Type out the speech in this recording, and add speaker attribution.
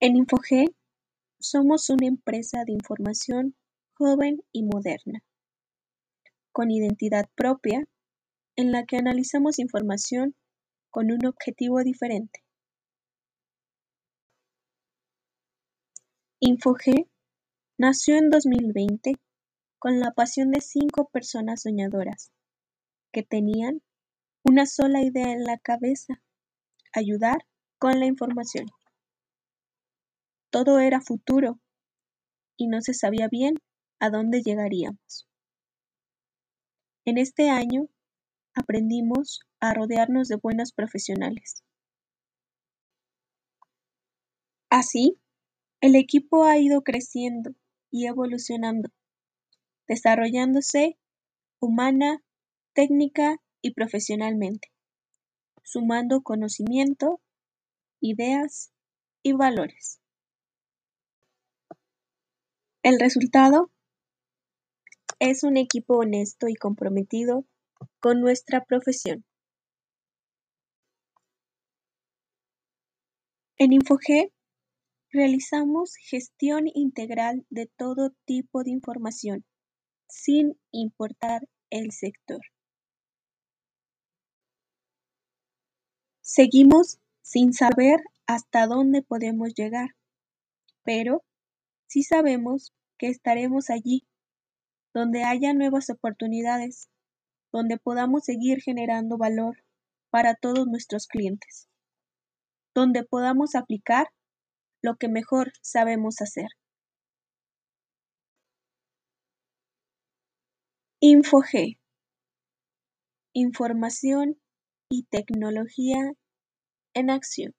Speaker 1: En Info-G somos una empresa de información joven y moderna, con identidad propia, en la que analizamos información con un objetivo diferente. Info-G nació en 2020 con la pasión de cinco personas soñadoras que tenían una sola idea en la cabeza: ayudar con la información. Todo era futuro y no se sabía bien a dónde llegaríamos. En este año aprendimos a rodearnos de buenos profesionales. Así, el equipo ha ido creciendo y evolucionando, desarrollándose humana, técnica y profesionalmente, sumando conocimiento, ideas y valores. El resultado es un equipo honesto y comprometido con nuestra profesión. En Info-G realizamos gestión integral de todo tipo de información, sin importar el sector. Seguimos sin saber hasta dónde podemos llegar, pero sí sabemos que estaremos allí, donde haya nuevas oportunidades, donde podamos seguir generando valor para todos nuestros clientes, donde podamos aplicar lo que mejor sabemos hacer. Info-G Información y tecnología en acción.